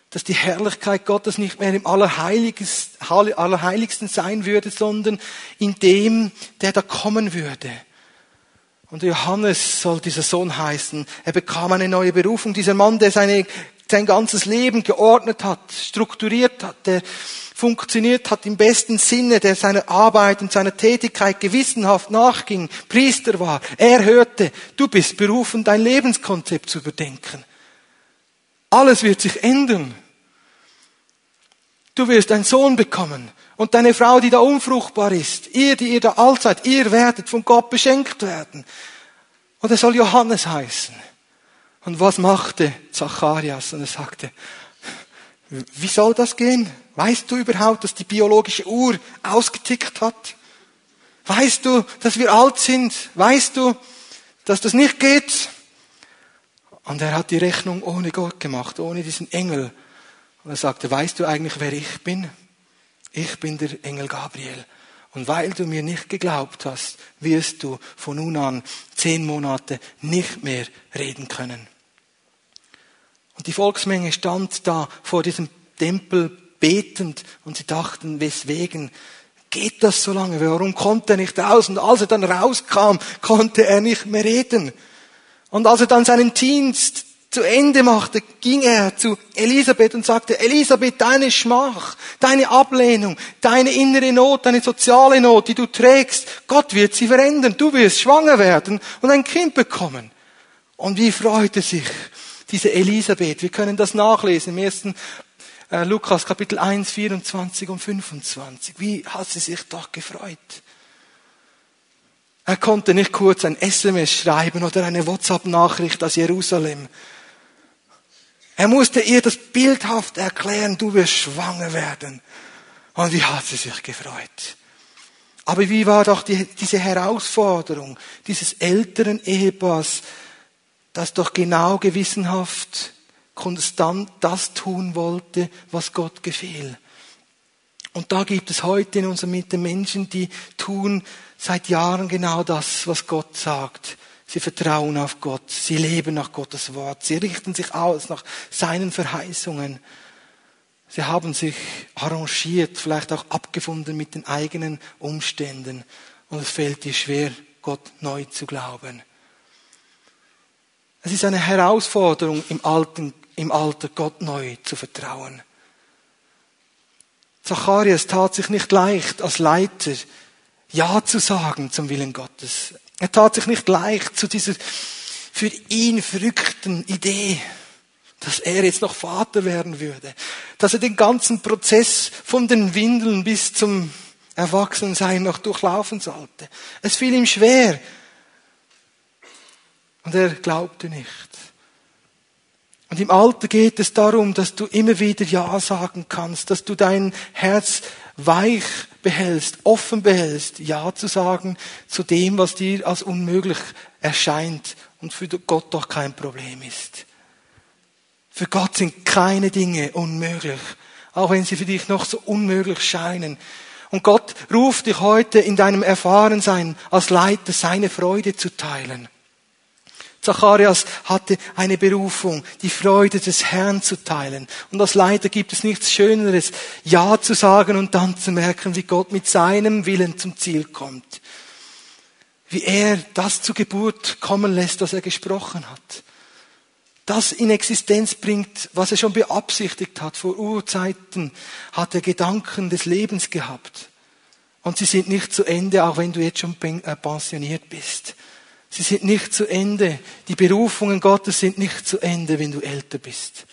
Dass die Herrlichkeit Gottes nicht mehr im Allerheiligsten sein würde, sondern in dem, der da kommen würde. Und Johannes soll dieser Sohn heißen. Er bekam eine neue Berufung. Dieser Mann, der seine, sein ganzes Leben geordnet hat, strukturiert hat, der funktioniert hat im besten Sinne, der seiner Arbeit und seiner Tätigkeit gewissenhaft nachging, Priester war. Er hörte, du bist berufen, dein Lebenskonzept zu überdenken. Alles wird sich ändern. Du wirst einen Sohn bekommen. Und deine Frau, die da unfruchtbar ist, ihr, die ihr da alt seid, ihr werdet von Gott beschenkt werden. Und er soll Johannes heißen. Und was machte Zacharias? Und er sagte, wie soll das gehen? Weißt du überhaupt, dass die biologische Uhr ausgetickt hat? Weißt du, dass wir alt sind? Weißt du, dass das nicht geht? Und er hat die Rechnung ohne Gott gemacht, ohne diesen Engel Und er sagte, weißt du eigentlich, wer ich bin? Ich bin der Engel Gabriel. Und weil du mir nicht geglaubt hast, wirst du von nun an zehn Monate nicht mehr reden können. Und die Volksmenge stand da vor diesem Tempel betend und sie dachten, weswegen geht das so lange? Warum kommt er nicht raus? Und als er dann rauskam, konnte er nicht mehr reden. Und als er dann seinen Dienst zu Ende machte, ging er zu Elisabeth und sagte, Elisabeth, deine Schmach, deine Ablehnung, deine innere Not, deine soziale Not, die du trägst, Gott wird sie verändern. Du wirst schwanger werden und ein Kind bekommen. Und wie freute sich diese Elisabeth. Wir können das nachlesen im ersten äh, Lukas Kapitel 1, 24 und 25. Wie hat sie sich doch gefreut? Er konnte nicht kurz ein SMS schreiben oder eine WhatsApp-Nachricht aus Jerusalem. Er musste ihr das bildhaft erklären, du wirst schwanger werden. Und wie hat sie sich gefreut? Aber wie war doch die, diese Herausforderung dieses älteren Ehepaars, das doch genau gewissenhaft konstant das tun wollte, was Gott gefiel. Und da gibt es heute in unserer Mitte Menschen, die tun seit Jahren genau das, was Gott sagt. Sie vertrauen auf Gott, sie leben nach Gottes Wort, sie richten sich aus nach seinen Verheißungen. Sie haben sich arrangiert, vielleicht auch abgefunden mit den eigenen Umständen. Und es fällt dir schwer, Gott neu zu glauben. Es ist eine Herausforderung im, Alten, im Alter, Gott neu zu vertrauen. Zacharias tat sich nicht leicht, als Leiter Ja zu sagen zum Willen Gottes. Er tat sich nicht leicht zu dieser für ihn verrückten Idee, dass er jetzt noch Vater werden würde, dass er den ganzen Prozess von den Windeln bis zum Erwachsensein noch durchlaufen sollte. Es fiel ihm schwer, und er glaubte nicht. Und im Alter geht es darum, dass du immer wieder Ja sagen kannst, dass du dein Herz weich behältst, offen behältst, Ja zu sagen zu dem, was dir als unmöglich erscheint und für Gott doch kein Problem ist. Für Gott sind keine Dinge unmöglich, auch wenn sie für dich noch so unmöglich scheinen. Und Gott ruft dich heute in deinem Erfahrensein als Leiter seine Freude zu teilen. Zacharias hatte eine Berufung, die Freude des Herrn zu teilen. Und als Leiter gibt es nichts Schöneres, Ja zu sagen und dann zu merken, wie Gott mit seinem Willen zum Ziel kommt. Wie er das zur Geburt kommen lässt, was er gesprochen hat. Das in Existenz bringt, was er schon beabsichtigt hat. Vor Urzeiten hat er Gedanken des Lebens gehabt. Und sie sind nicht zu Ende, auch wenn du jetzt schon äh, pensioniert bist. Sie sind nicht zu Ende. Die Berufungen Gottes sind nicht zu Ende, wenn du älter bist.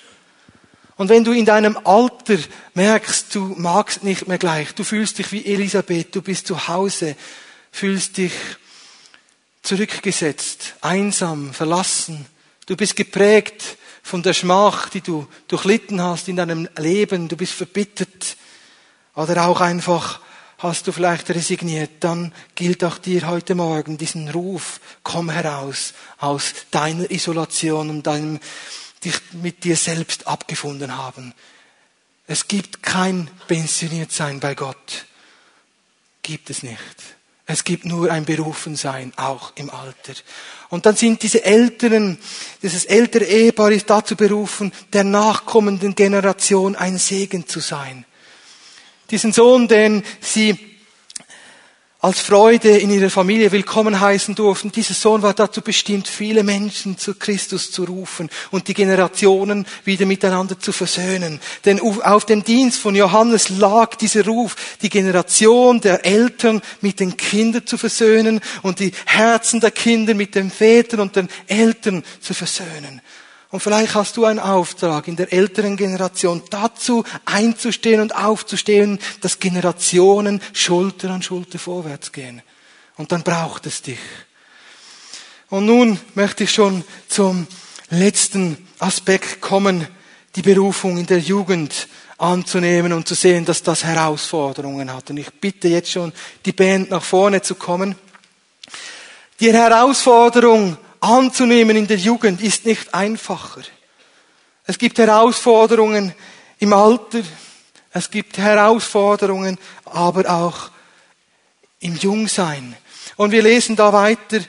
Und wenn du in deinem Alter merkst, du magst nicht mehr gleich, du fühlst dich wie Elisabeth, du bist zu Hause, fühlst dich zurückgesetzt, einsam, verlassen, du bist geprägt von der Schmach, die du durchlitten hast in deinem Leben, du bist verbittert oder auch einfach hast du vielleicht resigniert, dann gilt auch dir heute Morgen diesen Ruf, komm heraus aus deiner Isolation und deinem dich mit dir selbst abgefunden haben. Es gibt kein Pensioniertsein bei Gott. Gibt es nicht. Es gibt nur ein Berufensein, auch im Alter. Und dann sind diese Älteren, dieses ältere Ehepaar ist dazu berufen, der nachkommenden Generation ein Segen zu sein. Diesen Sohn, den sie als Freude in ihrer Familie willkommen heißen durften. Dieser Sohn war dazu bestimmt, viele Menschen zu Christus zu rufen und die Generationen wieder miteinander zu versöhnen. Denn auf dem Dienst von Johannes lag dieser Ruf, die Generation der Eltern mit den Kindern zu versöhnen und die Herzen der Kinder mit den Vätern und den Eltern zu versöhnen. Und vielleicht hast du einen Auftrag in der älteren Generation dazu einzustehen und aufzustehen, dass Generationen Schulter an Schulter vorwärts gehen. Und dann braucht es dich. Und nun möchte ich schon zum letzten Aspekt kommen, die Berufung in der Jugend anzunehmen und zu sehen, dass das Herausforderungen hat. Und ich bitte jetzt schon die Band nach vorne zu kommen. Die Herausforderung anzunehmen in der Jugend ist nicht einfacher. Es gibt Herausforderungen im Alter, es gibt Herausforderungen, aber auch im Jungsein. Und wir lesen da weiter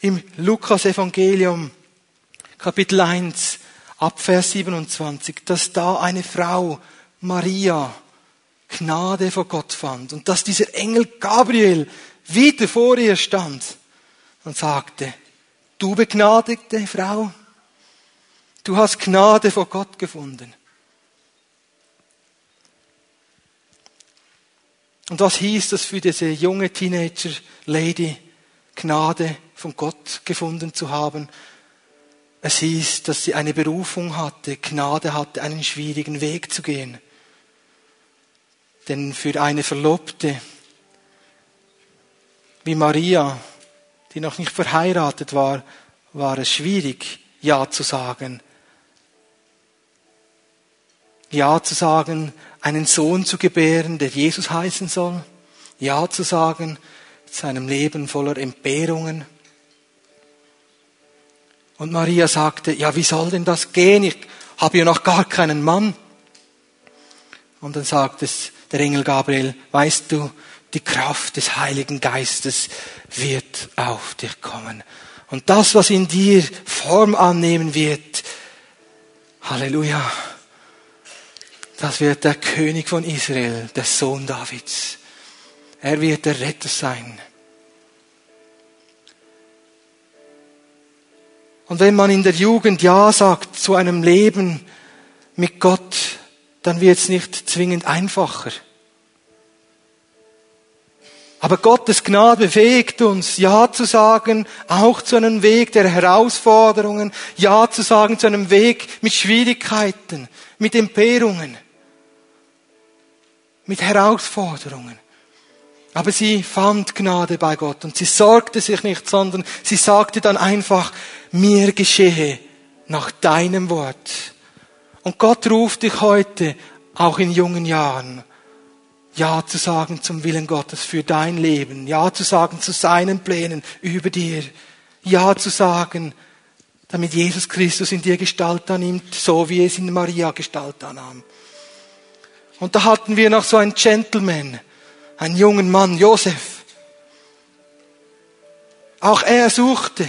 im Lukas Evangelium, Kapitel 1, ab Vers 27, dass da eine Frau, Maria, Gnade vor Gott fand und dass dieser Engel Gabriel wieder vor ihr stand und sagte, du begnadigte Frau, du hast Gnade vor Gott gefunden. Und was hieß das für diese junge Teenager-Lady, Gnade von Gott gefunden zu haben? Es hieß, dass sie eine Berufung hatte, Gnade hatte, einen schwierigen Weg zu gehen. Denn für eine Verlobte wie Maria, die noch nicht verheiratet war, war es schwierig, Ja zu sagen. Ja zu sagen, einen Sohn zu gebären, der Jesus heißen soll. Ja zu sagen zu einem Leben voller Entbehrungen. Und Maria sagte, ja, wie soll denn das gehen? Ich habe ja noch gar keinen Mann. Und dann sagt es der Engel Gabriel, weißt du, die Kraft des Heiligen Geistes wird auf dich kommen. Und das, was in dir Form annehmen wird, Halleluja, das wird der König von Israel, der Sohn Davids. Er wird der Retter sein. Und wenn man in der Jugend Ja sagt zu einem Leben mit Gott, dann wird es nicht zwingend einfacher. Aber Gottes Gnade befähigt uns, Ja zu sagen, auch zu einem Weg der Herausforderungen, Ja zu sagen zu einem Weg mit Schwierigkeiten, mit Entbehrungen mit Herausforderungen. Aber sie fand Gnade bei Gott und sie sorgte sich nicht, sondern sie sagte dann einfach, mir geschehe nach deinem Wort. Und Gott ruft dich heute, auch in jungen Jahren, Ja zu sagen zum Willen Gottes für dein Leben, Ja zu sagen zu seinen Plänen über dir, Ja zu sagen, damit Jesus Christus in dir Gestalt annimmt, so wie es in Maria Gestalt annahm. Und da hatten wir noch so einen Gentleman, einen jungen Mann, Josef. Auch er suchte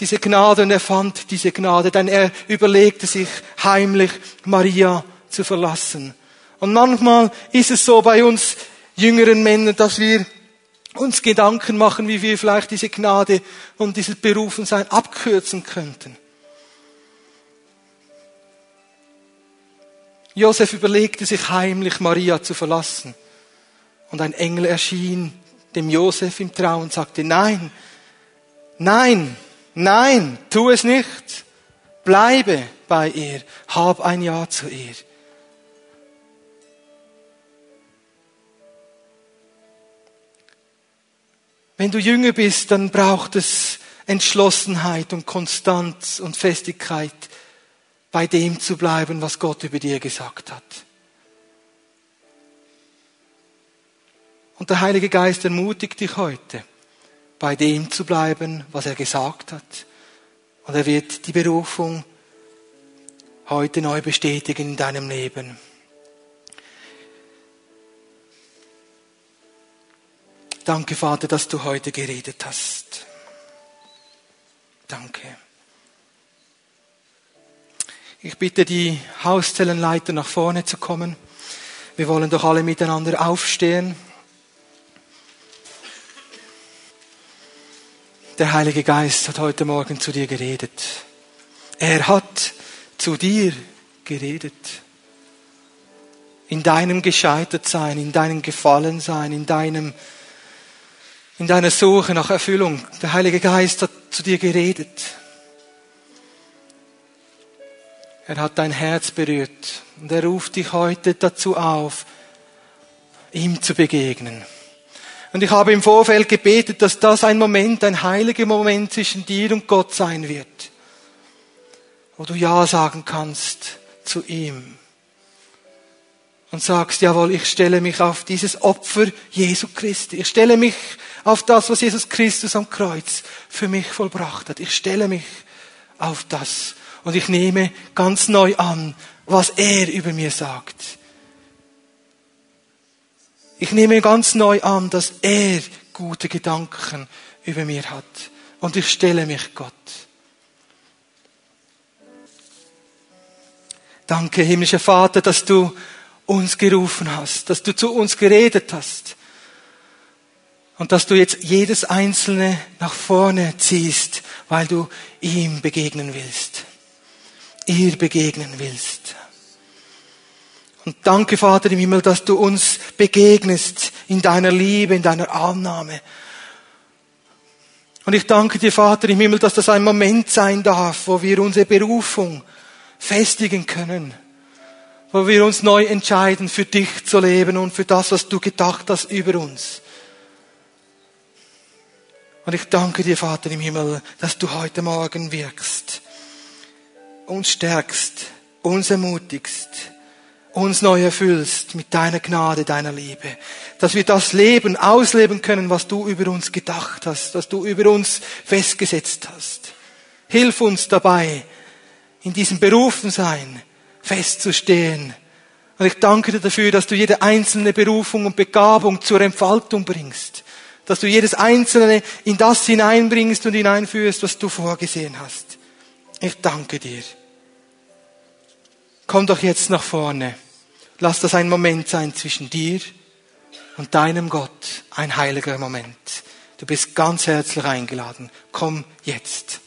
diese Gnade und er fand diese Gnade, denn er überlegte sich heimlich, Maria zu verlassen. Und manchmal ist es so bei uns jüngeren Männern, dass wir uns Gedanken machen, wie wir vielleicht diese Gnade und dieses Berufensein abkürzen könnten. Josef überlegte sich heimlich, Maria zu verlassen. Und ein Engel erschien dem Josef im Traum und sagte, nein, nein, nein, tu es nicht. Bleibe bei ihr, hab ein Ja zu ihr. Wenn du jünger bist, dann braucht es Entschlossenheit und Konstanz und Festigkeit bei dem zu bleiben, was Gott über dir gesagt hat. Und der Heilige Geist ermutigt dich heute, bei dem zu bleiben, was er gesagt hat. Und er wird die Berufung heute neu bestätigen in deinem Leben. Danke, Vater, dass du heute geredet hast. Danke. Ich bitte die Hauszellenleiter nach vorne zu kommen. Wir wollen doch alle miteinander aufstehen. Der Heilige Geist hat heute Morgen zu dir geredet. Er hat zu dir geredet. In deinem Gescheitertsein, in deinem Gefallensein, in deinem, in deiner Suche nach Erfüllung. Der Heilige Geist hat zu dir geredet. Er hat dein Herz berührt und er ruft dich heute dazu auf, ihm zu begegnen. Und ich habe im Vorfeld gebetet, dass das ein Moment, ein heiliger Moment zwischen dir und Gott sein wird, wo du Ja sagen kannst zu ihm und sagst, jawohl, ich stelle mich auf dieses Opfer Jesu Christi. Ich stelle mich auf das, was Jesus Christus am Kreuz für mich vollbracht hat. Ich stelle mich auf das und ich nehme ganz neu an, was er über mir sagt. Ich nehme ganz neu an, dass er gute Gedanken über mir hat. Und ich stelle mich Gott. Danke, himmlischer Vater, dass du uns gerufen hast, dass du zu uns geredet hast und dass du jetzt jedes Einzelne nach vorne ziehst, weil du ihm begegnen willst, ihr begegnen willst. Und danke, Vater im Himmel, dass du uns begegnest in deiner Liebe, in deiner Annahme. Und ich danke dir, Vater im Himmel, dass das ein Moment sein darf, wo wir unsere Berufung festigen können, wo wir uns neu entscheiden, für dich zu leben und für das, was du gedacht hast über uns. Und ich danke dir, Vater im Himmel, dass du heute Morgen wirkst, uns stärkst, uns ermutigst, uns neu erfüllst mit deiner Gnade, deiner Liebe. Dass wir das Leben ausleben können, was du über uns gedacht hast, was du über uns festgesetzt hast. Hilf uns dabei, in diesem Berufensein festzustehen. Und ich danke dir dafür, dass du jede einzelne Berufung und Begabung zur Entfaltung bringst. Dass du jedes einzelne in das hineinbringst und hineinführst, was du vorgesehen hast. Ich danke dir. Komm doch jetzt nach vorne. Lass das ein Moment sein zwischen dir und deinem Gott. Ein heiliger Moment. Du bist ganz herzlich eingeladen. Komm jetzt.